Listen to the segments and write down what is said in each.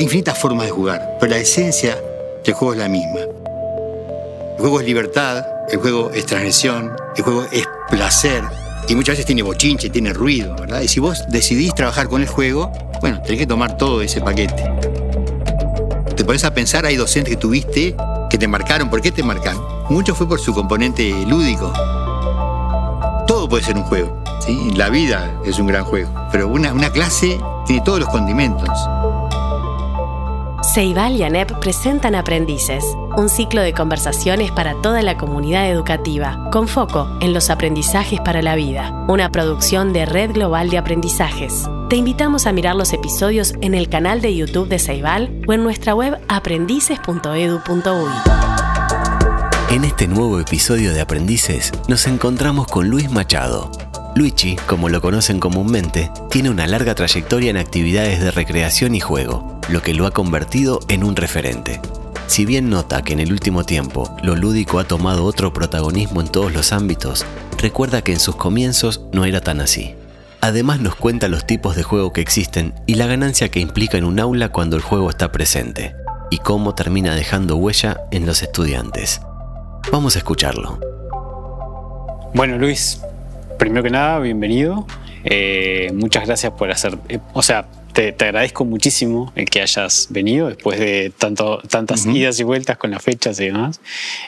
hay infinitas formas de jugar, pero la esencia del juego es la misma. El juego es libertad, el juego es transgresión, el juego es placer, y muchas veces tiene bochinche, tiene ruido, ¿verdad? Y si vos decidís trabajar con el juego, bueno, tenés que tomar todo ese paquete. Te pones a pensar, hay docentes que tuviste que te marcaron. ¿Por qué te marcan? Mucho fue por su componente lúdico. Todo puede ser un juego. La vida es un gran juego, pero una clase tiene todos los condimentos. Ceibal y ANEP presentan Aprendices, un ciclo de conversaciones para toda la comunidad educativa, con foco en los aprendizajes para la vida, una producción de Red Global de Aprendizajes. Te invitamos a mirar los episodios en el canal de YouTube de Ceibal o en nuestra web aprendices.edu.uy. En este nuevo episodio de Aprendices nos encontramos con Luis Machado. Luigi, como lo conocen comúnmente, tiene una larga trayectoria en actividades de recreación y juego lo que lo ha convertido en un referente. Si bien nota que en el último tiempo lo lúdico ha tomado otro protagonismo en todos los ámbitos, recuerda que en sus comienzos no era tan así. Además nos cuenta los tipos de juego que existen y la ganancia que implica en un aula cuando el juego está presente, y cómo termina dejando huella en los estudiantes. Vamos a escucharlo. Bueno Luis, primero que nada, bienvenido. Eh, muchas gracias por hacer, eh, o sea, te, agradezco muchísimo el que hayas venido después de tanto, tantas idas y vueltas con las fechas y demás.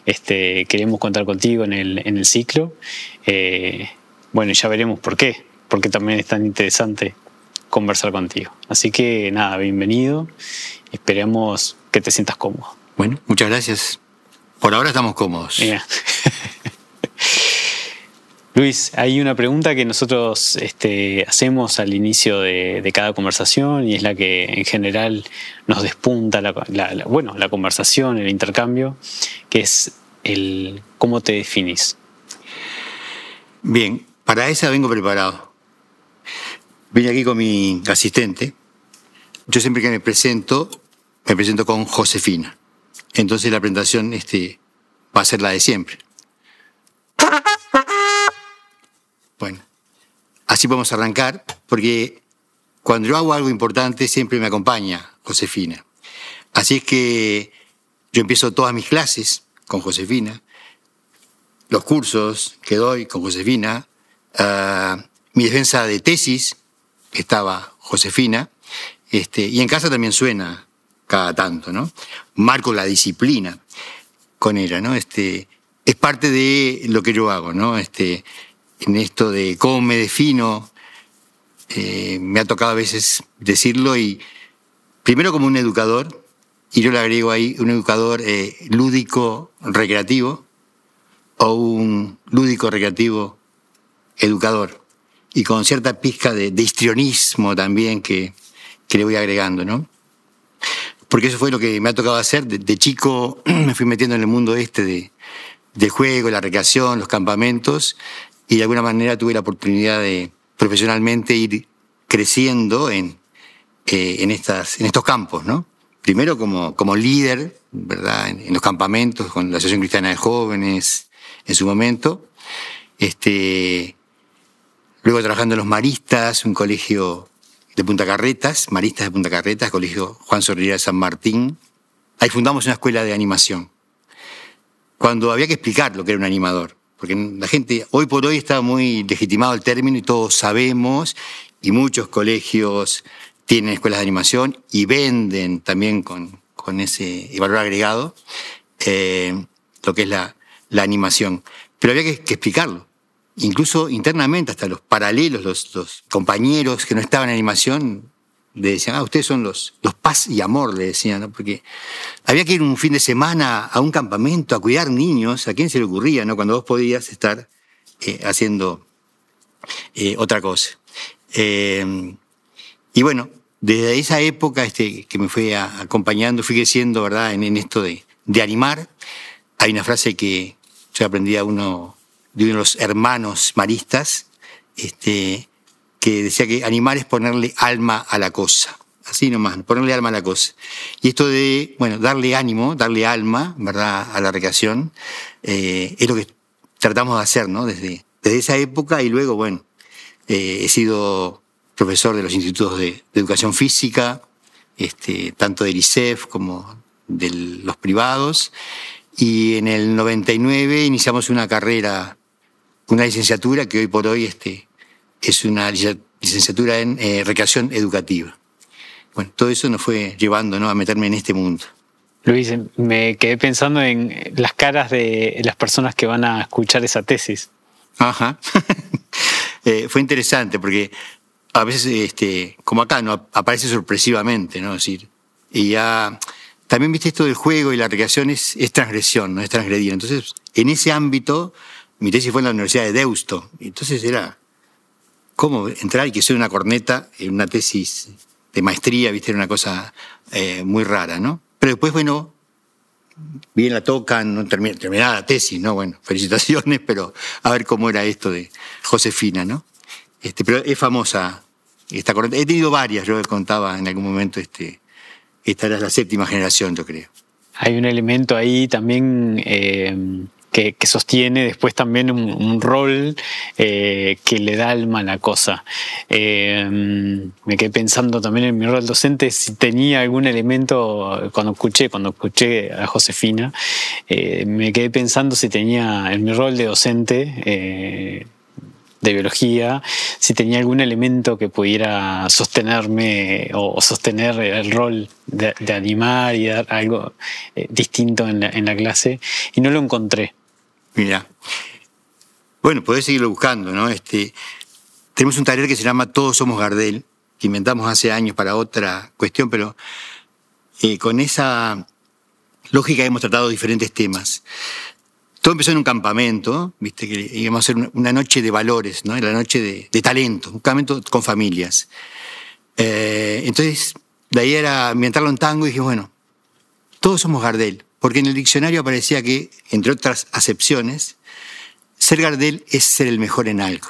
Este, queremos contar contigo en el, en el ciclo. Eh, bueno, ya veremos por qué, porque también es tan interesante conversar contigo. Así que nada, bienvenido. Esperemos que te sientas cómodo. Bueno, muchas gracias. Por ahora estamos cómodos. Luis, hay una pregunta que nosotros este, hacemos al inicio de, cada conversación y es la que en general nos despunta la, bueno, la conversación, el intercambio, que es el cómo te definís. Bien, para esa vengo preparado. Vine aquí con mi asistente. Yo siempre que me presento, me presento con Josefina. Entonces la presentación este, va a ser la de siempre. Bueno, así podemos arrancar, porque cuando yo hago algo importante siempre me acompaña Josefina. Así es que yo empiezo todas mis clases con Josefina, los cursos que doy con Josefina, ah, mi defensa de tesis estaba Josefina, este, y en casa también suena cada tanto, ¿no? Marco la disciplina con ella, ¿no? Este, es parte de lo que yo hago, ¿no? Este, en esto de cómo me defino, eh, me ha tocado a veces decirlo y primero como un educador, y yo le agrego ahí un educador eh, lúdico recreativo o un lúdico recreativo educador, y con cierta pizca de, histrionismo también que, le voy agregando, ¿no? Porque eso fue lo que me ha tocado hacer. De, chico me fui metiendo en el mundo este de, de juego, la recreación, los campamentos, y de alguna manera tuve la oportunidad de profesionalmente ir creciendo en, eh, en, estas, en estos campos, ¿no? Primero como, como líder, ¿verdad? En, los campamentos con la Asociación Cristiana de Jóvenes en su momento. Este, luego trabajando en los Maristas, un colegio de Punta Carretas, Maristas de Punta Carretas, colegio Juan Sorrilla de San Martín. Ahí fundamos una escuela de animación. Cuando había que explicar lo que era un animador porque la gente hoy por hoy está muy legitimado el término y todos sabemos, y muchos colegios tienen escuelas de animación y venden también con, con ese valor agregado eh, lo que es la, la, animación. Pero había que, explicarlo. Incluso internamente, hasta los paralelos, los, los compañeros que no estaban en animación, le decían, ah, ustedes son los, los paz y amor, le decían, ¿no? Porque había que ir un fin de semana a un campamento a cuidar niños, ¿a quién se le ocurría, no? Cuando vos podías estar eh, haciendo eh, otra cosa. Eh, y bueno, desde esa época este, que me fue acompañando, fui creciendo, ¿verdad?, en, esto de, de, animar. Hay una frase que yo aprendí a uno de uno de los hermanos maristas, este, que decía que animar es ponerle alma a la cosa. Así nomás, ponerle alma a la cosa. Y esto de, bueno, darle ánimo, darle alma, ¿verdad?, a la recreación, eh, es lo que tratamos de hacer, ¿no? Desde, desde esa época y luego, bueno, eh, he sido profesor de los institutos de, educación física, este, tanto del ICEF como de los privados. Y en el 99 iniciamos una carrera, una licenciatura que hoy por hoy este, es una licenciatura en eh, recreación educativa. Bueno, todo eso nos fue llevando ¿no? a meterme en este mundo. Luis, me quedé pensando en las caras de las personas que van a escuchar esa tesis. Ajá. Eh, fue interesante porque a veces, este, como acá, no aparece sorpresivamente, ¿no? Es decir, y ya también viste esto del juego y la recreación es, es transgresión, no es transgredir. Entonces, en ese ámbito, mi tesis fue en la Universidad de Deusto. Entonces era cómo entrar y que soy una corneta en una tesis de maestría, viste, era una cosa eh, muy rara, ¿no? Pero después, bueno, bien la tocan, no terminada la tesis, ¿no? Bueno, felicitaciones, pero a ver cómo era esto de Josefina, ¿no? Este, pero es famosa esta corriente. He tenido varias, yo contaba en algún momento, este, esta era la séptima generación, yo creo. Hay un elemento ahí también eh, que, sostiene después también un, rol eh, que le da alma a la cosa. Eh, me quedé pensando también en mi rol docente si tenía algún elemento, cuando escuché, cuando escuché a Josefina, eh, me quedé pensando si tenía en mi rol de docente de biología, si tenía algún elemento que pudiera sostenerme o, sostener el rol de, animar y dar algo distinto en la, clase, y no lo encontré. Mira. Bueno, podés seguirlo buscando, ¿no? Este, tenemos un taller que se llama Todos somos Gardel, que inventamos hace años para otra cuestión, pero eh, con esa lógica hemos tratado diferentes temas. Todo empezó en un campamento, viste, que íbamos a hacer una noche de valores, ¿no? La noche de, talento, un campamento con familias. Eh, entonces, de ahí era ambientarlo en tango y dije, bueno, todos somos Gardel porque en el diccionario aparecía que, entre otras acepciones, ser Gardel es ser el mejor en algo.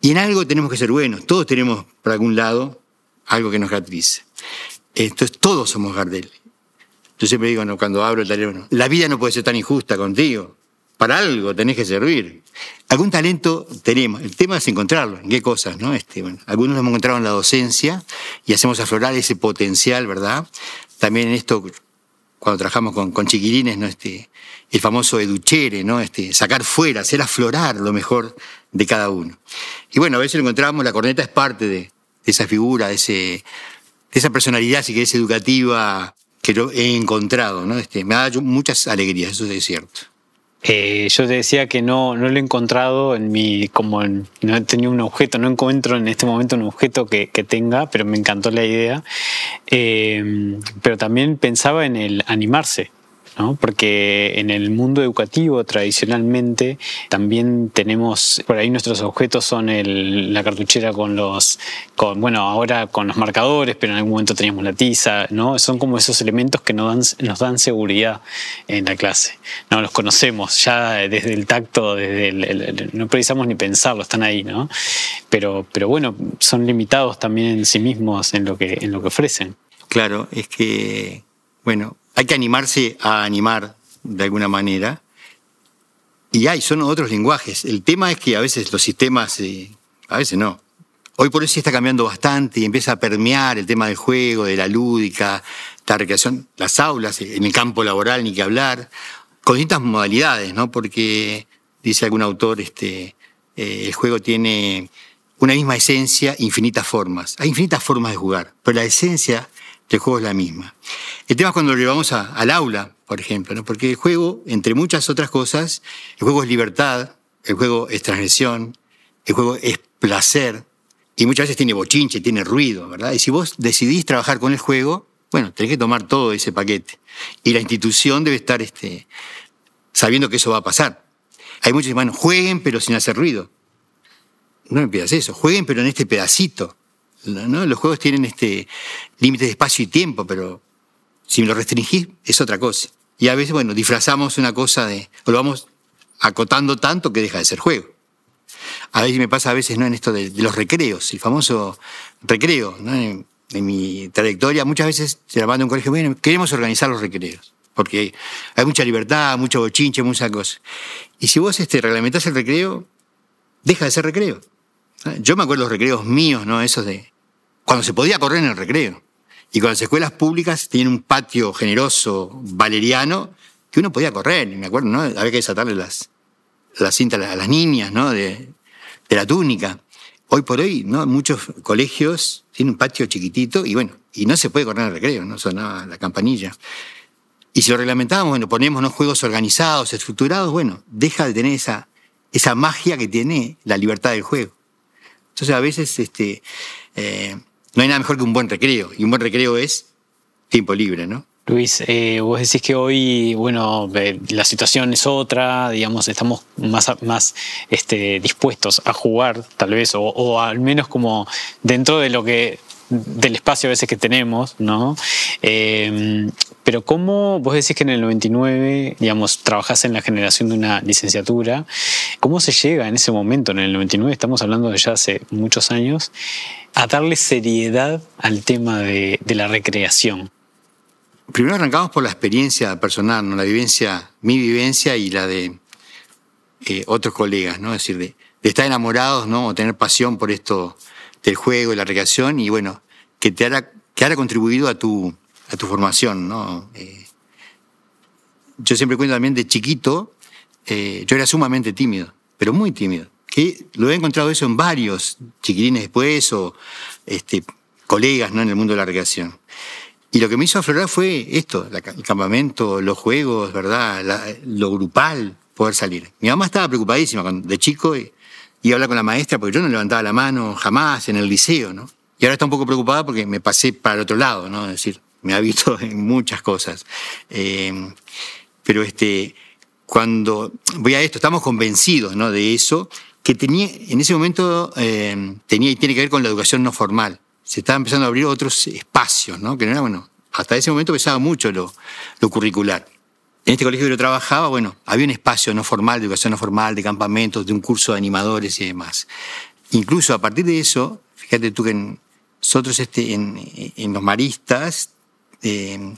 Y en algo tenemos que ser buenos, todos tenemos por algún lado algo que nos caracteriza. Entonces todos somos Gardel. Yo siempre digo, cuando abro el teléfono, la vida no puede ser tan injusta contigo. Para algo tenés que servir. Algún talento tenemos. El tema es encontrarlo. ¿En qué cosas? ¿no? Este, algunos lo hemos encontrado en la docencia y hacemos aflorar ese potencial, ¿verdad? También en esto cuando trabajamos con, con chiquilines, ¿no? Este, el famoso educhere, ¿no? Este, sacar fuera, hacer aflorar lo mejor de cada uno. Y bueno, a veces lo encontramos, la corneta es parte de, esa figura, de, ese, de esa personalidad, si querés, educativa que yo he encontrado, ¿no? Este, me ha dado muchas alegrías, eso es cierto. Eh, yo te decía que no, no lo he encontrado en mi, como no he tenido un objeto, no encuentro en este momento un objeto que, tenga, pero me encantó la idea. Eh, pero también pensaba en el animarse porque en el mundo educativo tradicionalmente también tenemos, por ahí nuestros objetos son la cartuchera con los, bueno, ahora con los marcadores, pero en algún momento teníamos la tiza, ¿no? Son como esos elementos que nos dan, nos dan seguridad en la clase, ¿no? Los conocemos ya desde el tacto, desde el, no precisamos ni pensarlo, están ahí, ¿no? Pero, pero bueno, son limitados también en sí mismos en lo que, en lo que ofrecen. Claro, es que, bueno, hay que animarse a animar de alguna manera. Y hay, son otros lenguajes. El tema es que a veces los sistemas, eh, a veces no. Hoy por hoy sí está cambiando bastante y empieza a permear el tema del juego, de la lúdica, la recreación, las aulas, en el campo laboral ni que hablar, con distintas modalidades, ¿no? Porque, dice algún autor, este, eh, el juego tiene una misma esencia, infinitas formas. Hay infinitas formas de jugar, pero la esencia el juego es la misma. El tema es cuando lo llevamos al aula, por ejemplo, ¿no? porque el juego, entre muchas otras cosas, el juego es libertad, el juego es transgresión, el juego es placer, y muchas veces tiene bochinche, tiene ruido, ¿verdad? Y si vos decidís trabajar con el juego, bueno, tenés que tomar todo ese paquete. Y la institución debe estar este, sabiendo que eso va a pasar. Hay muchos que dicen, bueno, jueguen pero sin hacer ruido. No me pidas eso, jueguen pero en este pedacito. Los juegos tienen este límite de espacio y tiempo, pero si me lo restringís es otra cosa. Y a veces, bueno, disfrazamos una cosa de, o lo vamos acotando tanto que deja de ser juego. A veces me pasa a veces ¿no? en esto de, los recreos, el famoso recreo. En, mi trayectoria muchas veces se manda un colegio, bueno, queremos organizar los recreos, porque hay mucha libertad, mucho bochinche, mucha cosa. Y si vos este, reglamentás el recreo, deja de ser recreo. Yo me acuerdo los recreos míos, ¿no? Esos de. Cuando se podía correr en el recreo. Y con las escuelas públicas tienen un patio generoso valeriano que uno podía correr, me acuerdo, ¿no? Había que desatarle las, las cintas a las niñas, ¿no? De, de la túnica. Hoy por hoy, ¿no? Muchos colegios tienen un patio chiquitito y bueno, y no se puede correr en el recreo, no sonaba la campanilla. Y si lo reglamentamos, bueno, ponemos unos juegos organizados, estructurados, bueno, deja de tener esa, esa magia que tiene la libertad del juego. Entonces a veces este, eh, no hay nada mejor que un buen recreo, y un buen recreo es tiempo libre, ¿no? Luis, eh, vos decís que hoy, bueno, la situación es otra, digamos, estamos más, más este, dispuestos a jugar, tal vez, o, o al menos como dentro de lo que del espacio a veces que tenemos, ¿no? Eh, pero ¿cómo vos decís que en el 99, digamos, trabajás en la generación de una licenciatura? ¿Cómo se llega en ese momento, en el 99, estamos hablando de ya hace muchos años, a darle seriedad al tema de, la recreación? Primero arrancamos por la experiencia personal, ¿no? la vivencia, mi vivencia y la de eh, otros colegas, ¿no? Es decir, de, estar enamorados, ¿no? O tener pasión por esto del juego, de la recreación y bueno, que te haya, que haya contribuido a tu, a tu formación, ¿no? Eh, yo siempre cuento también de chiquito, eh, yo era sumamente tímido, pero muy tímido. Que lo he encontrado eso en varios chiquilines después o este, colegas ¿no? en el mundo de la recreación. Y lo que me hizo aflorar fue esto, el campamento, los juegos, ¿verdad? lo grupal, poder salir. Mi mamá estaba preocupadísima de chico y a hablar con la maestra porque yo no levantaba la mano jamás en el liceo, ¿no? Y ahora está un poco preocupada porque me pasé para el otro lado, ¿no? Es decir, me ha visto en muchas cosas. Eh, pero este, cuando voy a esto, estamos convencidos ¿no? de eso, que tenía, en ese momento eh, tenía y tiene que ver con la educación no formal. Se estaban empezando a abrir otros espacios, ¿no? que no era, bueno, hasta ese momento pesaba mucho lo, lo curricular. En este colegio que yo trabajaba, bueno, había un espacio no formal, de educación no formal, de campamentos, de un curso de animadores y demás. Incluso a partir de eso, fíjate tú que nosotros este, en, en los maristas eh,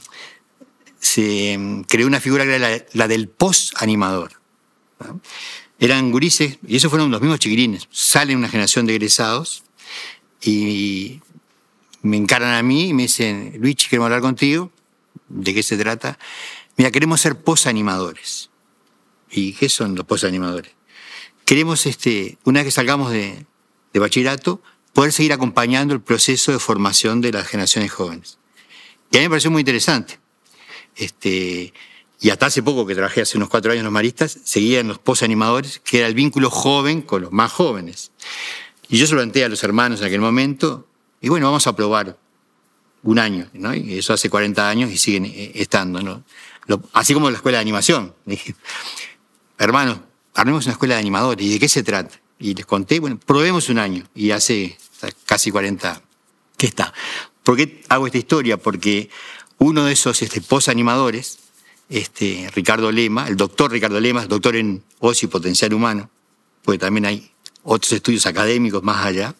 se creó una figura que era la, del post-animador. Eran gurises, y esos fueron los mismos chiquirines. Salen una generación de egresados y me encaran a mí y me dicen, Luis, queremos hablar contigo. ¿De qué se trata? Mira, queremos ser post-animadores. ¿Y qué son los post-animadores? Queremos, este, una vez que salgamos de, de bachillerato, poder seguir acompañando el proceso de formación de las generaciones jóvenes. Y a mí me pareció muy interesante. Este, y hasta hace poco que trabajé, hace unos cuatro años en los maristas, seguía en los post-animadores, que era el vínculo joven con los más jóvenes. Y yo se lo planteé a los hermanos en aquel momento, y bueno, vamos a probar un año, ¿no? Y eso hace 40 años y siguen eh, estando, ¿no? así como la escuela de animación. Dije, hermanos, armemos una escuela de animadores, ¿y de qué se trata? Y les conté, bueno, probemos un año, y hace casi 40, ¿qué está? ¿Por qué hago esta historia? Porque uno de esos este, animadores este, Ricardo Lema, el doctor Ricardo Lema, doctor en ocio y potencial humano, porque también hay otros estudios académicos más allá,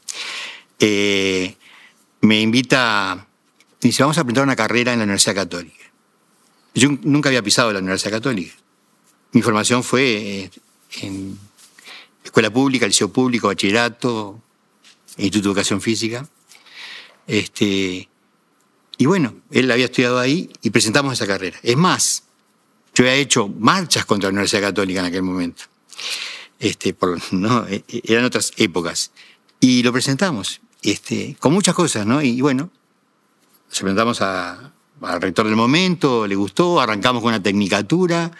eh, me invita, dice, vamos a aprender una carrera en la Universidad Católica. Yo nunca había pisado la Universidad Católica. Mi formación fue eh, en escuela pública, liceo público, bachillerato, Instituto de Educación Física. Este, y bueno, él había estudiado ahí y presentamos esa carrera. Es más, yo había hecho marchas contra la Universidad Católica en aquel momento. Este, por, ¿no? E, e, eran otras épocas. Y lo presentamos, este, con muchas cosas, ¿no? Y bueno, se presentamos al rector del momento, le gustó, arrancamos con una tecnicatura,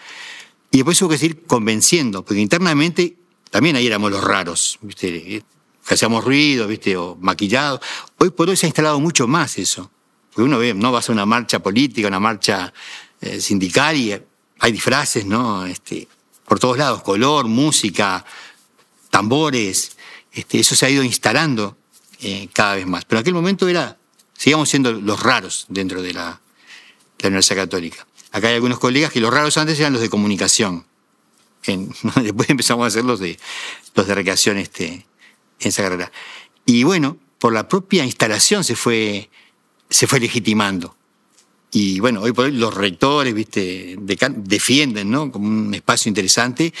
y después hubo que seguir convenciendo, porque internamente también ahí éramos los raros, ¿viste? Que hacíamos ruido, ¿viste? O maquillado. Hoy por hoy se ha instalado mucho más eso. Porque uno ve, ¿no? Vas a una marcha política, una marcha eh, sindical y hay disfraces, ¿no? Este, por todos lados, color, música, tambores. Este, eso se ha ido instalando eh, cada vez más. Pero en aquel momento era, seguíamos siendo los raros dentro de la, Universidad Católica. Acá hay algunos colegas que los raros antes eran los de comunicación. Después empezamos a ser los de, los de recreación este, en esa carrera. Y bueno, por la propia instalación se fue, se fue legitimando. Y bueno, hoy por hoy los rectores, viste, defienden, ¿no? Como un espacio interesante.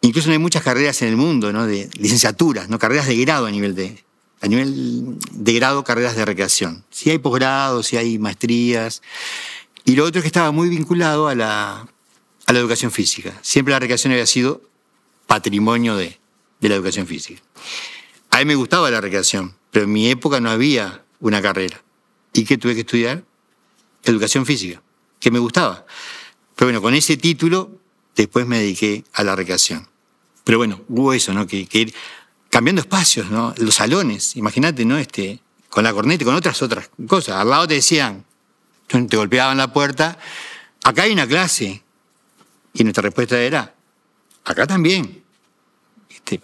Incluso hay muchas carreras en el mundo, ¿no? De licenciaturas, ¿no? Carreras de grado a nivel de a nivel de grado, carreras de recreación. Si hay posgrados, si hay maestrías. Y lo otro es que estaba muy vinculado a la, a la educación física. Siempre la recreación había sido patrimonio de, de la educación física. A mí me gustaba la recreación, pero en mi época no había una carrera. ¿Y qué tuve que estudiar? Educación física, que me gustaba. Pero bueno, con ese título después me dediqué a la recreación. Pero bueno, hubo eso, ¿no? Que, ir cambiando espacios, ¿no? Los salones, imagínate, ¿no? Este, con la corneta y con otras otras cosas. Al lado te decían, te golpeaban la puerta, acá hay una clase. Y nuestra respuesta era, acá también. Este,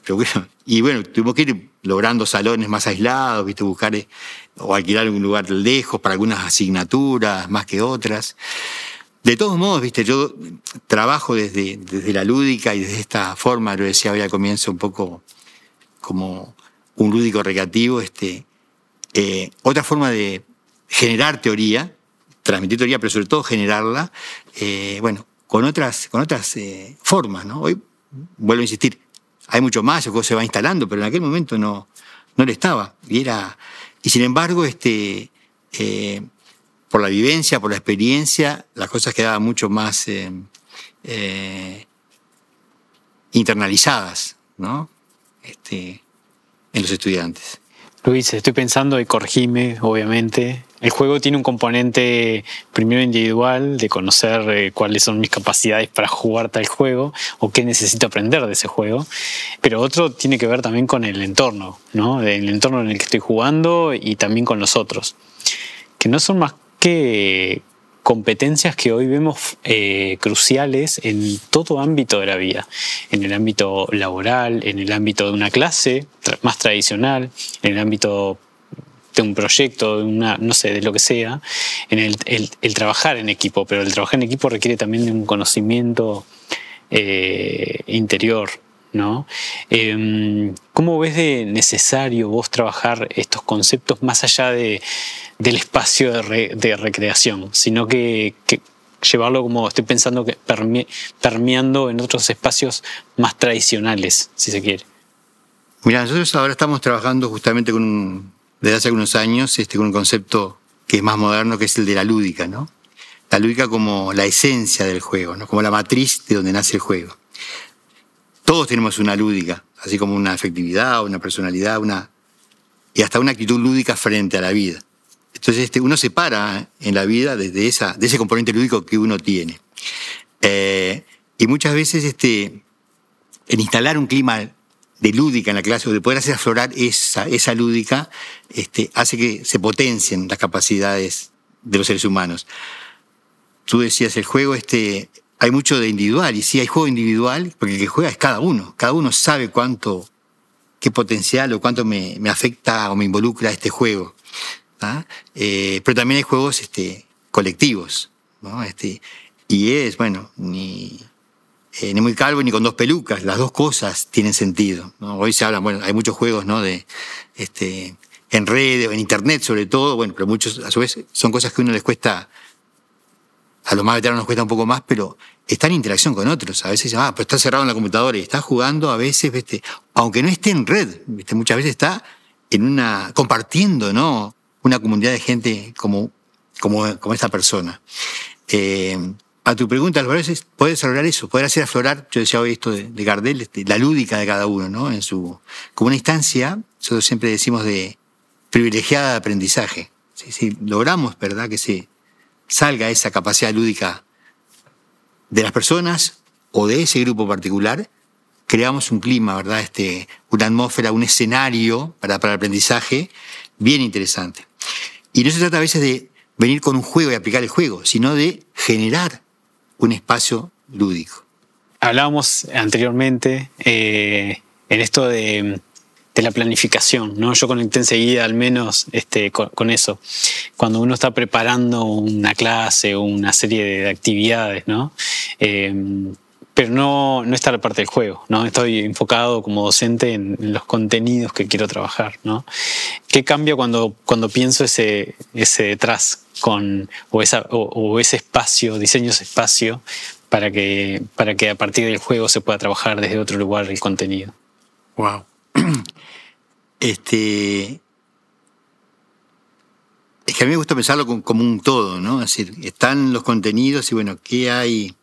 y bueno, tuvimos que ir logrando salones más aislados, ¿viste? buscar eh, o alquilar un lugar lejos para algunas asignaturas más que otras. De todos modos, viste, yo trabajo desde, desde la lúdica y desde esta forma, lo decía hoy al comienzo, un poco como un lúdico recreativo, este, eh, otra forma de generar teoría, transmitir teoría, pero sobre todo generarla, eh, bueno, con otras, con otras formas, ¿no? Hoy, vuelvo a insistir, hay mucho más, el juego se va instalando, pero en aquel momento no, no le estaba. Y era. Y sin embargo, este, por la vivencia, por la experiencia, las cosas quedaban mucho más eh, eh, internalizadas ¿no? este, en los estudiantes. Luis, estoy pensando y corregime, obviamente. El juego tiene un componente primero individual de conocer eh, cuáles son mis capacidades para jugar tal juego o qué necesito aprender de ese juego, pero otro tiene que ver también con el entorno, ¿no? El entorno en el que estoy jugando y también con los otros, que no son más que competencias que hoy vemos eh, cruciales en todo ámbito de la vida, en el ámbito laboral, en el ámbito de una clase más tradicional, en el ámbito de un proyecto, de una, no sé, de lo que sea, en el, trabajar en equipo, pero el trabajar en equipo requiere también de un conocimiento eh, interior, ¿no? Em, ¿Cómo ves de necesario vos trabajar estos conceptos más allá de, del espacio de, recreación, sino que, llevarlo como estoy pensando que permeando en otros espacios más tradicionales, si se quiere? Mira, nosotros ahora estamos trabajando justamente con desde hace algunos años este, con un concepto que es más moderno, que es el de la lúdica, ¿no? La lúdica como la esencia del juego, ¿no? Como la matriz de donde nace el juego. Todos tenemos una lúdica, así como una afectividad, una personalidad, una y hasta una actitud lúdica frente a la vida. Entonces este, uno se para en la vida desde esa, de ese componente lúdico que uno tiene. Eh, y muchas veces este, en instalar un clima de lúdica en la clase o de poder hacer aflorar esa, esa lúdica, este, hace que se potencien las capacidades de los seres humanos. Tú decías, el juego este, hay mucho de individual, y sí hay juego individual, porque el que juega es cada uno. Cada uno sabe cuánto, qué potencial o cuánto me, me afecta o me involucra este juego. Eh, pero también hay juegos este, colectivos. ¿no? Este, y es, bueno, ni, eh, ni muy calvo ni con dos pelucas. Las dos cosas tienen sentido. Hoy se habla, bueno, hay muchos juegos ¿no? de, este, en redes, en internet sobre todo, bueno, pero muchos a su vez son cosas que a uno les cuesta a los más veteranos nos cuesta un poco más, pero está en interacción con otros. A veces, ah, pero está cerrado en la computadora y está jugando a veces, ¿viste? aunque no esté en red, muchas veces está en una, compartiendo, ¿no? Una comunidad de gente como, como, como esta persona. Eh, a tu pregunta, Álvaro, es poder desarrollar eso, poder hacer aflorar, yo decía hoy esto de, Gardel, este, la lúdica de cada uno, ¿no? En su, como una instancia, nosotros siempre decimos de privilegiada de aprendizaje. Si logramos, ¿verdad? Que se, salga esa capacidad lúdica de las personas o de ese grupo particular, creamos un clima, ¿verdad? Este, una atmósfera, un escenario para, para el aprendizaje bien interesante. Y no se trata a veces de venir con un juego y aplicar el juego, sino de generar un espacio lúdico. Hablábamos anteriormente eh, en esto de la planificación, ¿no? Yo conecté enseguida al menos este, con, eso. Cuando uno está preparando una clase o una serie de actividades, ¿no? Em, pero no, no está la parte del juego, ¿no? Estoy enfocado como docente en, los contenidos que quiero trabajar, ¿no? ¿Qué cambia cuando, cuando pienso ese, ese detrás con, o, esa, o, ese espacio, diseño ese espacio para que, para que a partir del juego se pueda trabajar desde otro lugar el contenido? Wow. Este, Es que a mí me gusta pensarlo como, un todo, ¿no? Es decir, están los contenidos y bueno, ¿qué hay?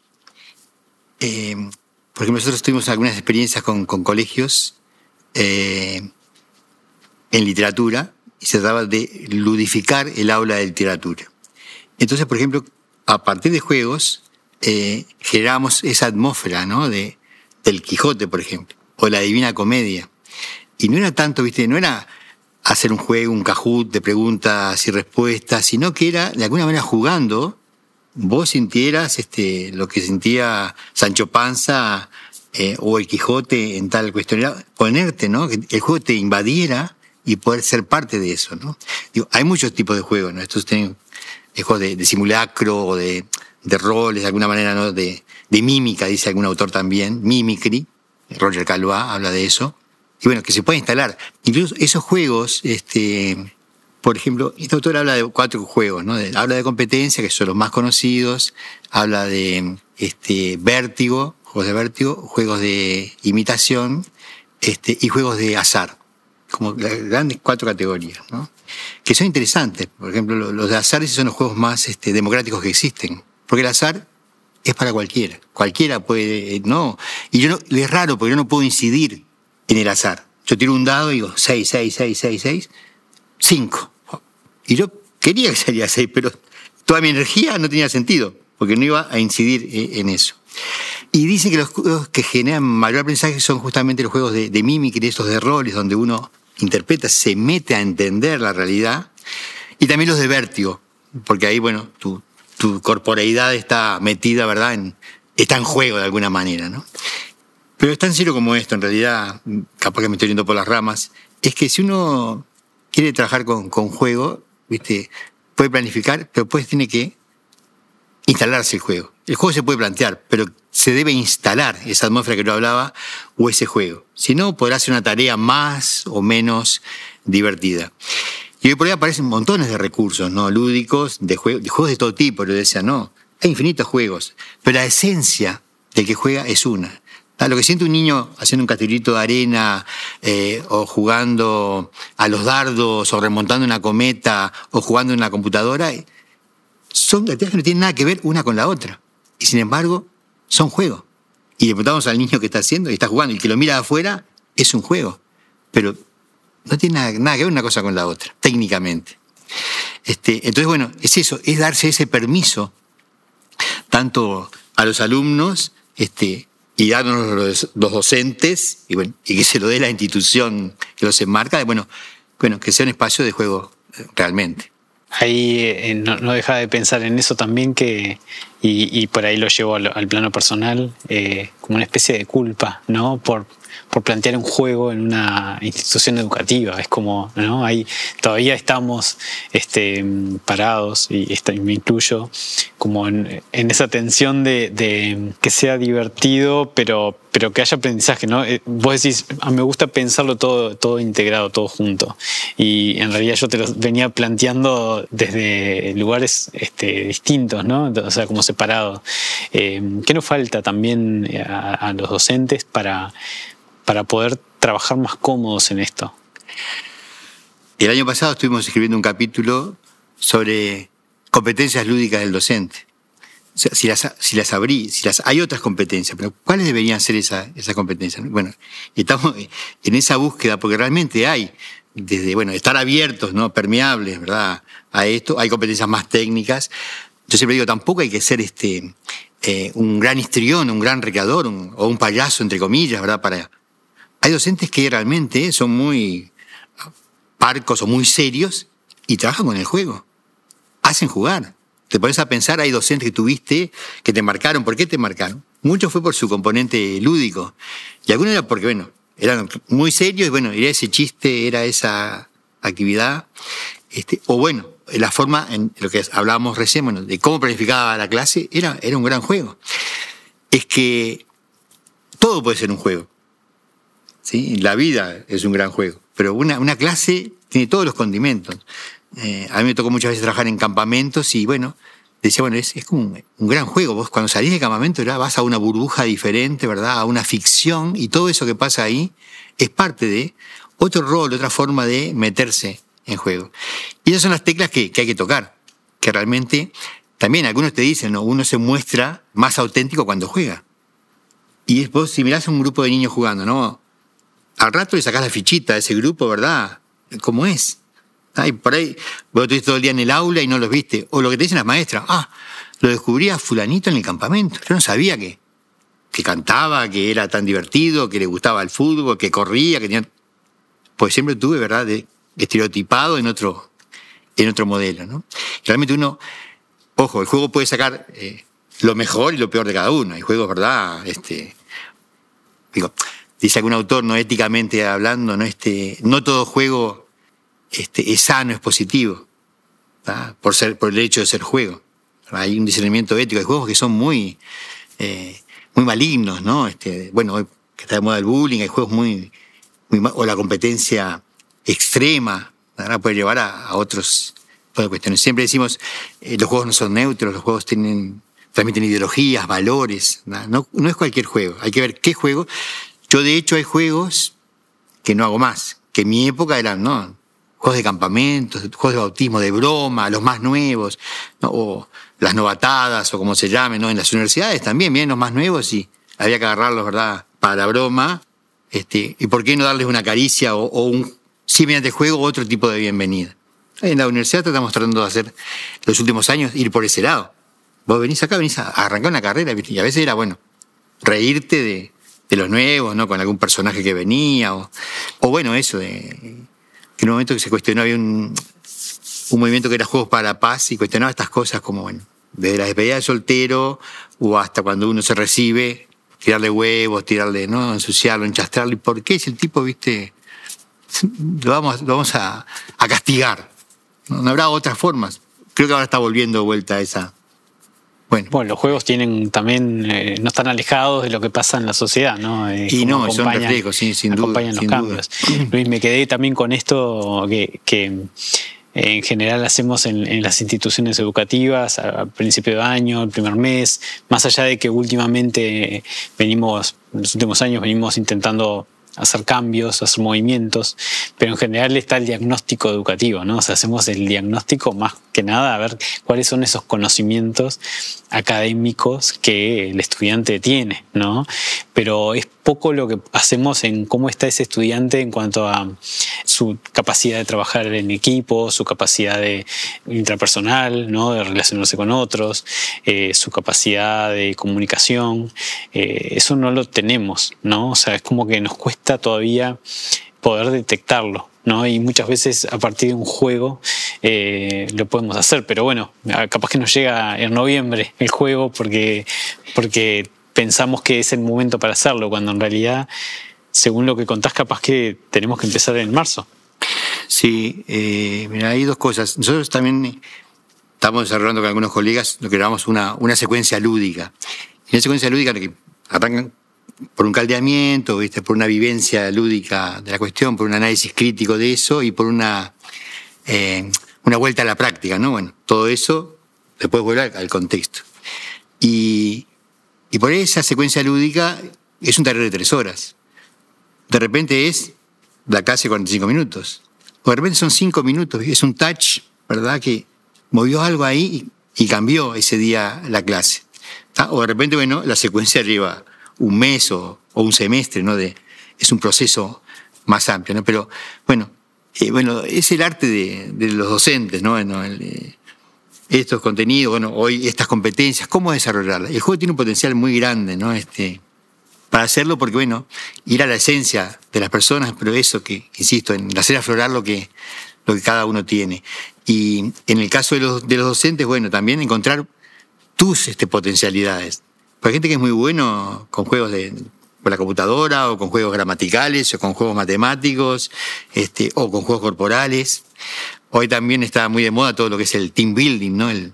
Eh, porque nosotros tuvimos algunas experiencias con, colegios eh, en literatura y se trataba de ludificar el aula de literatura. Entonces, por ejemplo, a partir de juegos, eh, generamos esa atmósfera, ¿no? De, del Quijote, por ejemplo, o la Divina Comedia. Y no era tanto, viste, no era hacer un juego, un cajut de preguntas y respuestas, sino que era de alguna manera jugando, vos sintieras este, lo que sentía Sancho Panza eh, o el Quijote en tal cuestión, era ponerte, ¿no? Que el juego te invadiera y poder ser parte de eso, ¿no? Digo, hay muchos tipos de juegos, ¿no? Estos tienen juegos de, simulacro o de, de roles, de alguna manera, ¿no? De, de mímica, dice algún autor también, mimicry, Roger Calois habla de eso, y bueno, que se puede instalar. Incluso esos juegos, este, por ejemplo, este autor habla de cuatro juegos, ¿no? habla de competencia, que son los más conocidos, habla de este, vértigo, juegos de vértigo, juegos de imitación este, y juegos de azar, como las grandes cuatro categorías, ¿no? que son interesantes. Por ejemplo, los de azar son los juegos más este, democráticos que existen, porque el azar es para cualquiera. Cualquiera puede, no. Y yo no, es raro porque yo no puedo incidir en el azar. Yo tiro un dado y digo 6, 6, 6, 6, 6, 5. Y yo quería que saliera 6, pero toda mi energía no tenía sentido, porque no iba a incidir e, en eso. Y dice que los juegos que generan mayor aprendizaje son justamente los juegos de, de mimicry, estos de roles, donde uno interpreta, se mete a entender la realidad, y también los de vértigo, porque ahí, bueno, tu, tu corporeidad está metida, ¿verdad? En, está en juego de alguna manera, ¿no? Pero es tan serio como esto, en realidad, capaz que me estoy yendo por las ramas, es que si uno quiere trabajar con, con juego, ¿viste? Puede planificar, pero después tiene que instalarse el juego. El juego se puede plantear, pero se debe instalar esa atmósfera que yo hablaba o ese juego. Si no, podrá ser una tarea más o menos divertida. Y hoy por ahí aparecen montones de recursos, ¿no? Lúdicos, de, juegos de juegos de todo tipo. Yo decía, no, hay infinitos juegos, pero la esencia del que juega es una. Lo que siente un niño haciendo un castillo de arena, eh, o jugando a los dardos, o remontando una cometa, o jugando en la computadora, son actividades que no tienen nada que ver una con la otra. Y sin embargo, son juegos. Y le preguntamos al niño qué está haciendo y está jugando, y que lo mira de afuera, es un juego. Pero no tiene nada, que ver una cosa con la otra, técnicamente. Este, entonces, bueno, es eso, es darse ese permiso, tanto a los alumnos, este, y darnos los, los docentes, y que se lo dé la institución que los enmarca, de, bueno, bueno, que sea un espacio de juego eh, realmente. Ahí eh, no, deja de pensar en eso también que, y, por ahí lo llevo al, plano personal, eh, como una especie de culpa, ¿no? Por, por plantear un juego en una institución educativa. Es como, ¿no? Ahí todavía estamos este, parados, y me incluyo, como en, esa tensión de, que sea divertido, pero, pero que haya aprendizaje, ¿no? Eh, vos decís, ah, me gusta pensarlo todo, todo integrado, todo junto. Y en realidad yo te lo venía planteando desde lugares este, distintos, ¿no? O sea, como separado. Eh, ¿Qué nos falta también a los docentes para para poder trabajar más cómodos en esto? El año pasado estuvimos escribiendo un capítulo sobre competencias lúdicas del docente. Si las, si las abrí, si las hay otras competencias, pero ¿cuáles deberían ser esas esa competencias? Bueno, estamos en esa búsqueda porque realmente hay, desde, bueno, estar abiertos, ¿no? Permeables, ¿verdad? A esto, hay competencias más técnicas. Yo siempre digo, tampoco hay que ser este, eh, un gran histrión, un gran recreador, o un payaso, entre comillas, ¿verdad? Para, hay docentes que realmente son muy parcos o muy serios y trabajan con el juego. Hacen jugar. Te pones a pensar, hay docentes que tuviste que te marcaron. ¿Por qué te marcaron? Mucho fue por su componente lúdico. Y algunos era porque, bueno, eran muy serios y, bueno, era ese chiste, era esa actividad. Este, o bueno, la forma en lo que hablábamos recién, bueno, de cómo planificaba la clase, era, era un gran juego. Es que todo puede ser un juego. La vida es un gran juego, pero una, una clase tiene todos los condimentos. Eh, a mí me tocó muchas veces trabajar en campamentos y bueno, decía, bueno, es, como un, gran juego. Vos cuando salís de campamento vas a una burbuja diferente, ¿verdad? A una ficción y todo eso que pasa ahí es parte de otro rol, otra forma de meterse en juego. Y esas son las teclas que, que hay que tocar, que realmente también algunos te dicen, ¿no? uno se muestra más auténtico cuando juega. Y vos, si mirás a un grupo de niños jugando, ¿no? Al rato le sacás la fichita a ese grupo, ¿verdad? ¿Cómo es? Ay, por ahí, vos estuviste todo el día en el aula y no los viste. O lo que te dicen las maestras, ah, lo descubrí a fulanito en el campamento. Yo no sabía que, que cantaba, que era tan divertido, que le gustaba el fútbol, que corría, que tenía... Pues siempre tuve, ¿verdad?, de, estereotipado en otro, en otro modelo, ¿no? Realmente uno, ojo, el juego puede sacar eh, lo mejor y lo peor de cada uno. Hay juegos, ¿verdad?, este, digo, dice algún autor, no éticamente hablando, no, este, no todo juego este, es sano, es positivo, por, ser, por el hecho de ser juego. Hay un discernimiento ético, hay juegos que son muy, eh, muy malignos, ¿no? Este, bueno, hoy que está de moda el bullying, hay juegos muy, o la competencia extrema, ¿verdad? puede llevar a, otros cuestiones. Siempre decimos, eh, los juegos no son neutros, los juegos tienen transmiten ideologías, valores. No, no es cualquier juego. Hay que ver qué juego. Yo, de hecho, hay juegos que no hago más, que en mi época eran, ¿no? Juegos de campamentos, juegos de bautismo, de broma, los más nuevos, o las novatadas, o como se llamen, ¿no? En las universidades también vienen los más nuevos y había que agarrarlos, ¿verdad? Para broma. Este, ¿Y por qué no darles una caricia o, o un, mediante juego, otro tipo de bienvenida? En la universidad estamos tratando de hacer, los últimos años, ir por ese lado. Vos venís acá, venís a arrancar una carrera, y a veces era, bueno, reírte de, los nuevos, ¿no? Con algún personaje que venía, o, bueno, eso, de, que en un momento que se cuestionó, había un, movimiento que era Juegos para la Paz y cuestionaba estas cosas como, bueno, desde la despedida de soltero o hasta cuando uno se recibe, tirarle huevos, tirarle, ¿no? Ensuciarlo, enchastrarlo. ¿Y por qué? Si el tipo, viste, lo vamos, vamos a, castigar. ¿No? habrá otras formas. Creo que ahora está volviendo de vuelta esa, bueno. los juegos tienen también, eh, no están alejados de lo que pasa en la sociedad, ¿no? y no, son reflejos, sí, sin duda. los cambios. Luis, me quedé también con esto que, eh, en general hacemos en, las instituciones educativas al principio de año, el primer mes, más allá de que últimamente venimos, en los últimos años venimos intentando hacer cambios, hacer movimientos, pero en general está el diagnóstico educativo, ¿no? O sea, hacemos el diagnóstico más que nada a ver cuáles son esos conocimientos académicos que el estudiante tiene, ¿no? Pero es poco lo que hacemos en cómo está ese estudiante en cuanto a su capacidad de trabajar en equipo, su capacidad de intrapersonal, ¿no? de relacionarse con otros, eh, su capacidad de comunicación. Eh, eso no lo tenemos, ¿no? O sea, es como que nos cuesta todavía poder detectarlo. ¿no? Y muchas veces a partir de un juego eh, lo podemos hacer, pero bueno, capaz que nos llega en noviembre el juego porque, porque pensamos que es el momento para hacerlo, cuando en realidad, según lo que contás, capaz que tenemos que empezar en marzo. Sí, eh, mira, hay dos cosas. Nosotros también estamos desarrollando con algunos colegas lo que llamamos una, una secuencia lúdica. Y una secuencia lúdica que arrancan por un caldeamiento, ¿viste? por una vivencia lúdica de la cuestión, por un análisis crítico de eso y por una, eh, una vuelta a la práctica, ¿no? Bueno, todo eso después vuelve al contexto. Y y por esa secuencia lúdica es un taller de tres horas. De repente es la clase 45 minutos. O de repente son cinco minutos. Es un touch, ¿verdad? Que movió algo ahí y, cambió ese día la clase. O de repente, bueno, la secuencia lleva un mes o, un semestre, ¿no? De, es un proceso más amplio, ¿no? Pero bueno, eh, bueno, es el arte de, los docentes, ¿no? El, eh, estos contenidos, bueno, hoy estas competencias, cómo desarrollarlas. El juego tiene un potencial muy grande, ¿no? Este, para hacerlo, porque bueno, ir a la esencia de las personas, pero eso que, insisto, en hacer aflorar lo que, lo que cada uno tiene. Y en el caso de los, de los docentes, bueno, también encontrar tus este, potencialidades. Porque hay gente que es muy bueno con juegos de, con la computadora, o con juegos gramaticales, o con juegos matemáticos, este, o con juegos corporales. Hoy también está muy de moda todo lo que es el team building, ¿no? El,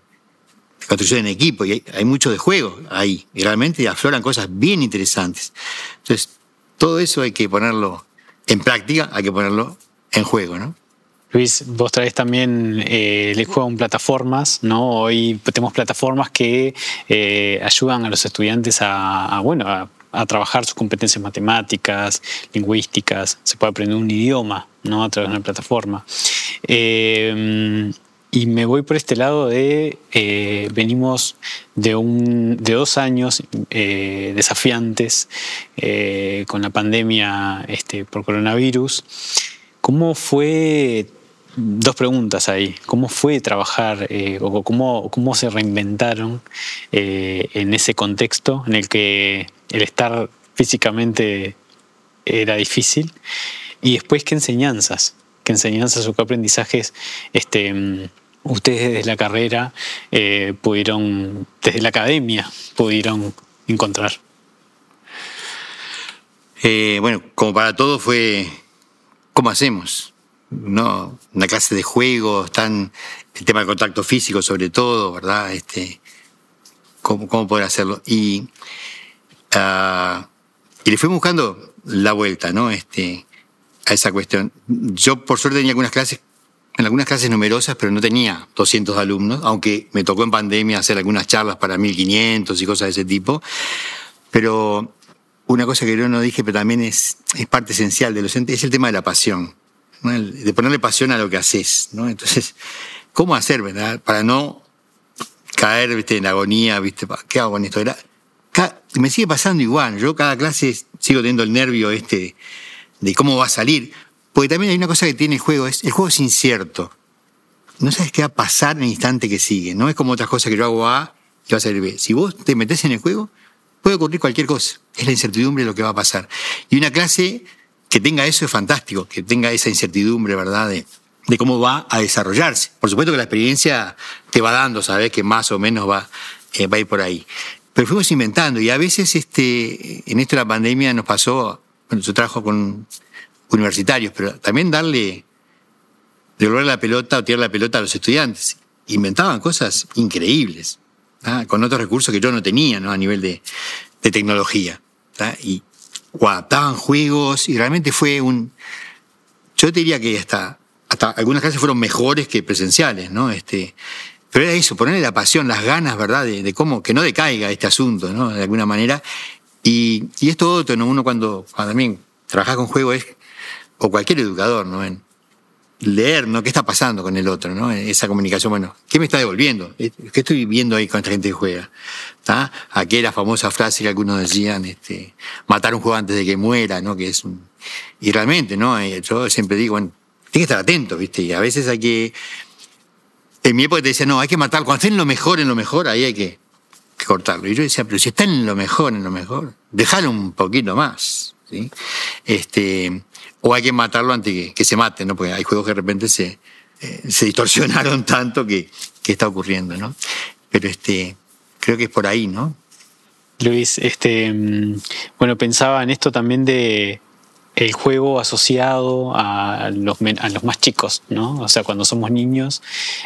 la construcción en equipo, y hay, mucho de juego ahí, y realmente afloran cosas bien interesantes. Entonces, todo eso hay que ponerlo en práctica, hay que ponerlo en juego, ¿no? Luis, vos traes también eh, el juego en plataformas, ¿no? Hoy tenemos plataformas que eh, ayudan a los estudiantes a, bueno, a a trabajar sus competencias matemáticas, lingüísticas, se puede aprender un idioma ¿no? a través de una plataforma. Eh, y me voy por este lado de, eh, venimos de, un, de dos años eh, desafiantes con la pandemia este, por coronavirus. ¿Cómo fue, dos preguntas ahí, cómo fue trabajar o cómo, cómo se reinventaron en ese contexto en el que el estar físicamente era difícil? Y después, ¿qué enseñanzas? ¿Qué enseñanzas o qué aprendizajes este, ustedes desde la carrera eh, pudieron, desde la academia, pudieron encontrar? Eh, bueno, como para todo fue, ¿cómo hacemos? ¿No? Una clase de juegos, tan, el tema del contacto físico sobre todo, ¿verdad? Este, ¿cómo, cómo poder hacerlo? Y, uh, y le fuimos buscando la vuelta, ¿no? Este, a esa cuestión. Yo, por suerte, tenía algunas clases, en algunas clases numerosas, pero no tenía 200 alumnos, aunque me tocó en pandemia hacer algunas charlas para 1500 y cosas de ese tipo. Pero una cosa que yo no dije, pero también es, es parte esencial de los es el tema de la pasión, de ponerle pasión a lo que haces. ¿no? Entonces, ¿cómo hacer, verdad? Para no caer ¿viste? en agonía, ¿viste? ¿qué hago con esto? Era, me sigue pasando igual. Yo cada clase sigo teniendo el nervio este de cómo va a salir. Porque también hay una cosa que tiene el juego, es el juego es incierto. No sabes qué va a pasar en el instante que sigue. No es como otras cosas que yo hago A y va a salir B. Si vos te metes en el juego, puede ocurrir cualquier cosa. Es la incertidumbre de lo que va a pasar. Y una clase que tenga eso es fantástico, que tenga esa incertidumbre, ¿verdad? De, de cómo va a desarrollarse. Por supuesto que la experiencia te va dando, sabes que más o menos va, eh, va a ir por ahí. Pero fuimos inventando y a veces este, en esto de la pandemia nos pasó bueno, yo trabajo con universitarios, pero también darle, devolver la pelota o tirar la pelota a los estudiantes. Inventaban cosas increíbles, con otros recursos que yo no tenía ¿no? a nivel de, tecnología. Y adaptaban juegos y realmente fue un... Yo diría que hasta, hasta algunas clases fueron mejores que presenciales, ¿no? Este, pero era eso, ponerle la pasión, las ganas, ¿verdad? De, de, cómo, que no decaiga este asunto, ¿no? De alguna manera. Y, y esto otro, ¿no? Uno cuando, cuando también trabaja con juego es, o cualquier educador, ¿no? En leer, ¿no? ¿Qué está pasando con el otro, ¿no? Esa comunicación, bueno, ¿qué me está devolviendo? ¿Qué estoy viendo ahí con esta gente que juega? ¿Está? Aquella famosa frase que algunos decían, este, matar un juego antes de que muera, ¿no? Que es un... Y realmente, ¿no? Eh, yo siempre digo, bueno, tiene que estar atento, ¿viste? Y a veces hay que... En mi época te decía, no, hay que matar, cuando estén lo mejor, en lo mejor, ahí hay que cortarlo. Y yo decía, pero si está en lo mejor, en lo mejor, déjalo un poquito más. Este, o hay que matarlo antes que, se mate, ¿no? Porque hay juegos que de repente se, eh, se distorsionaron tanto que, que, está ocurriendo, ¿no? Pero este, creo que es por ahí, ¿no? Luis, este, mm, bueno, pensaba en esto también de el juego asociado a los, a los más chicos, ¿no? O sea, cuando somos niños,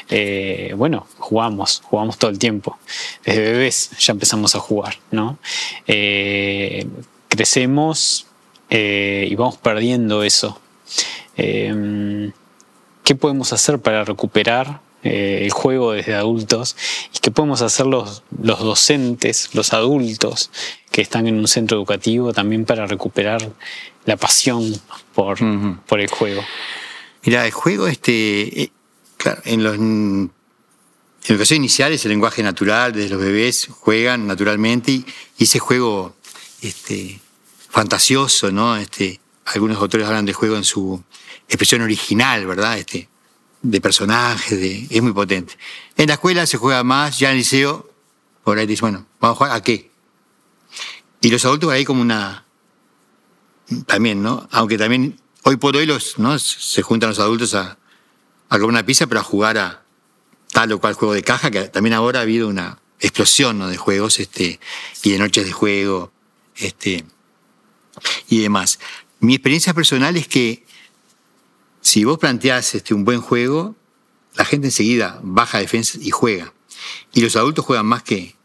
eh, bueno, jugamos, jugamos todo el tiempo. Desde bebés ya empezamos a jugar, ¿no? Eh, crecemos eh, y vamos perdiendo eso. ¿Qué podemos hacer para recuperar el juego desde adultos? ¿Y qué podemos hacer los, los docentes, los adultos que están en un centro educativo también para recuperar la pasión por, por el juego. Mira, el juego, este, eh, claro, en los en educación inicial es el lenguaje natural, desde los bebés juegan naturalmente y, ese juego este, fantasioso, ¿no? Este, algunos autores hablan del juego en su expresión original, ¿verdad? Este, de personajes, de, es muy potente. En la escuela se juega más, ya en el liceo, por ahí dice, bueno, vamos a jugar a qué. Y los adultos ahí como una, también, ¿no? Aunque también hoy por hoy los, ¿no? se juntan los adultos a, a comer una pizza, pero a jugar a tal o cual juego de caja, que también ahora ha habido una explosión ¿no? de juegos este, y de noches de juego este, y demás. Mi experiencia personal es que si vos planteás este, un buen juego, la gente enseguida baja defensa y juega. Y los adultos juegan más que,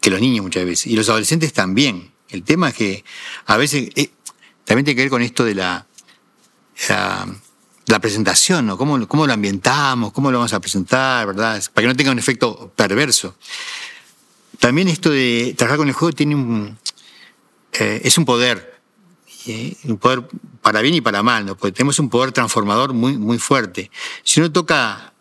que los niños muchas veces. Y los adolescentes también. El tema es que a veces eh, también tiene que ver con esto de la, la, presentación, ¿no? ¿Cómo, ¿Cómo, lo ambientamos? ¿Cómo lo vamos a presentar? ¿Verdad? Para que no tenga un efecto perverso. También esto de trabajar con el juego tiene un... eh, es un poder, un poder para bien y para mal, ¿no? porque tenemos un poder transformador muy, muy fuerte. Si uno toca,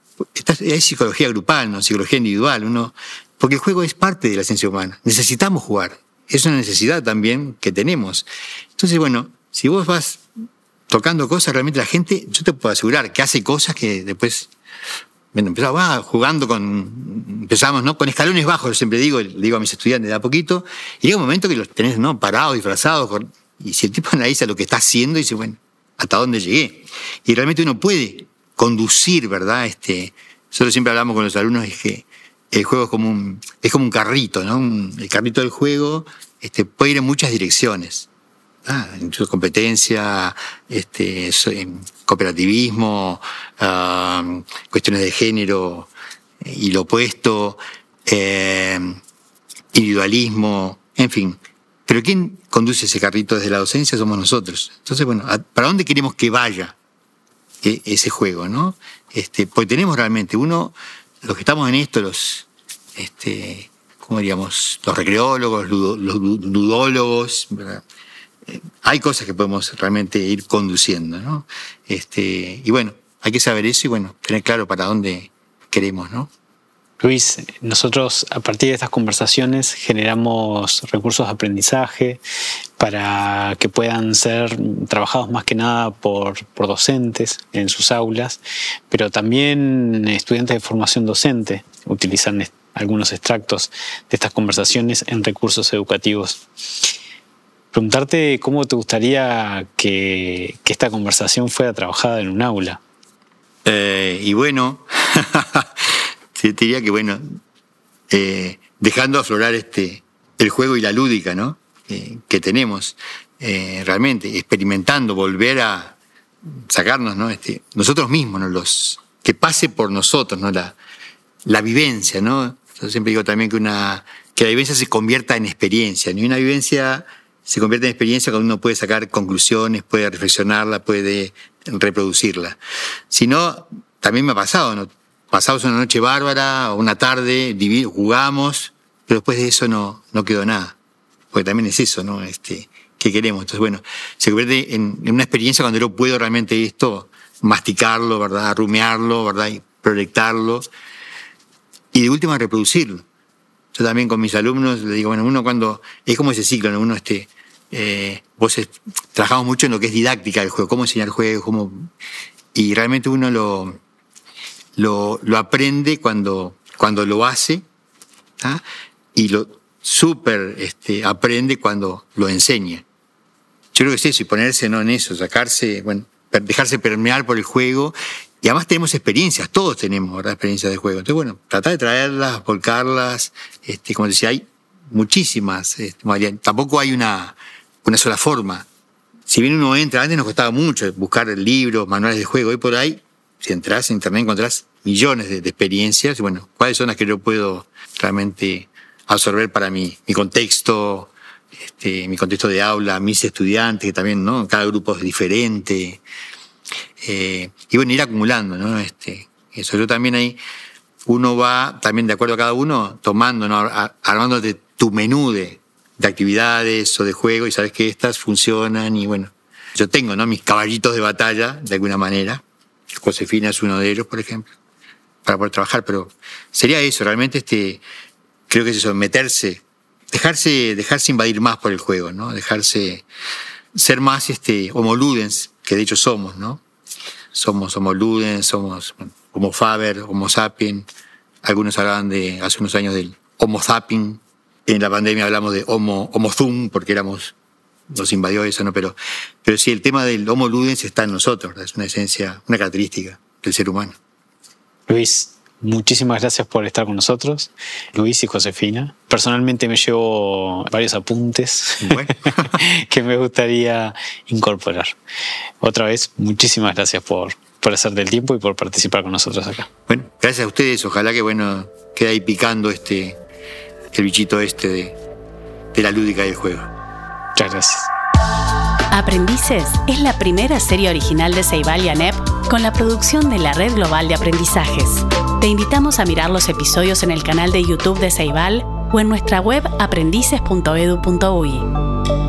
es psicología grupal, no psicología individual, uno, porque el juego es parte de la esencia humana, necesitamos jugar, es una necesidad también que tenemos. Entonces, bueno, si vos vas tocando cosas, realmente la gente, yo te puedo asegurar que hace cosas que después bueno, empezaba jugando con, empezamos, ¿no? Con escalones bajos, siempre digo, digo a mis estudiantes de a poquito, y llega un momento que los tenés, ¿no? Parados, disfrazados, y si el tipo analiza lo que está haciendo, dice, bueno, ¿hasta dónde llegué? Y realmente uno puede conducir, ¿verdad? Este, nosotros siempre hablamos con los alumnos, es que el juego es como un, es como un carrito, ¿no? el carrito del juego este, puede ir en muchas direcciones. Ah, incluso competencia, este, cooperativismo, cuestiones de género y lo opuesto, eh, individualismo, en fin. Pero ¿quién conduce ese carrito desde la docencia? Somos nosotros. Entonces, bueno, ¿para dónde queremos que vaya e, ese juego? ¿no? Este, porque tenemos realmente, uno, los que estamos en esto, los, este, ¿cómo diríamos? Los recreólogos, los ludólogos, ¿verdad? hay cosas que podemos realmente ir conduciendo, ¿no? Este, y bueno, hay que saber eso y bueno, tener claro para dónde queremos, ¿no? Luis, nosotros a partir de estas conversaciones generamos recursos de aprendizaje para que puedan ser trabajados más que nada por, docentes en sus aulas, pero también estudiantes de formación docente utilizan algunos extractos de estas conversaciones en recursos educativos preguntarte cómo te gustaría que, esta conversación fuera trabajada en un aula. Eh, y bueno, te diría que bueno, eh, dejando aflorar este, el juego y la lúdica, ¿no? Eh, que tenemos realmente, experimentando, volver a sacarnos, ¿no? Este, nosotros mismos, ¿no? Los, que pase por nosotros, ¿no? La, la vivencia, ¿no? Yo siempre digo también que una, que la vivencia se convierta en experiencia, ni una vivencia se convierte en experiencia cuando uno puede sacar conclusiones, puede reflexionarla, puede reproducirla. Si no, también me ha pasado, ¿no? Pasamos una noche bárbara, una tarde, jugamos, pero después de eso no, no quedó nada. Porque también es eso, ¿no? Este, ¿Qué queremos? Entonces, bueno, se convierte en, una experiencia cuando yo puedo realmente esto masticarlo, ¿verdad? Rumearlo, ¿verdad? Y proyectarlo. Y de última, reproducirlo. Yo también con mis alumnos le digo, bueno, uno cuando, es como ese ciclo, ¿no? Uno este, eh, vos trabajamos mucho en lo que es didáctica del juego, cómo enseñar juegos, cómo, y realmente uno lo, lo, aprende cuando, cuando lo hace y lo súper este, aprende cuando lo enseña. Yo creo que es eso, y ponerse ¿no? en eso, sacarse, bueno, dejarse permear por el juego. Y además tenemos experiencias, todos tenemos ¿verdad? experiencias de juego. Entonces, bueno, tratar de traerlas, volcarlas, este, como decía, hay muchísimas. Este, tampoco hay una, una sola forma. Si bien uno entra, antes nos costaba mucho buscar libros, manuales de juego, hoy por ahí, si entras en internet encontrás millones de, experiencias, y bueno, ¿cuáles son las que yo puedo realmente absorber para mi, mi contexto, este, mi contexto de aula, mis estudiantes, que también, ¿no? Cada grupo es diferente. Eh, y bueno, ir acumulando, ¿no? Este, eso yo también ahí, uno va, también de acuerdo a cada uno, tomando, ¿no? Armando de tu menú de, de actividades o de juego y sabes que estas funcionan y bueno, yo tengo ¿no? mis caballitos de batalla de alguna manera. Josefina es uno de ellos, por ejemplo, para poder trabajar, pero sería eso, realmente este, creo que es eso, meterse, dejarse, dejarse invadir más por el juego, ¿no? Dejarse ser más este, homoludens, que de hecho somos, ¿no? Somos homoludens, somos homo faber, homo sapien. Algunos hablaban de, hace unos años del homo sapien, en la pandemia hablamos de homo, homo zoom, porque éramos, nos invadió eso, ¿no? Pero, pero sí, el tema del homo ludens está en nosotros, es una esencia, una característica del ser humano. Luis, muchísimas gracias por estar con nosotros, Luis y Josefina. Personalmente me llevo varios apuntes que me gustaría incorporar. Otra vez, muchísimas gracias por, por hacer del tiempo y por participar con nosotros acá. Bueno, gracias a ustedes. Ojalá que bueno quede ahí picando este, el bichito este de, de la lúdica del juego. Muchas gracias. Aprendices es la primera serie original de Ceibal y ANEP con la producción de la Red Global de Aprendizajes. Te invitamos a mirar los episodios en el canal de YouTube de Ceibal o en nuestra web aprendices.edu.uy.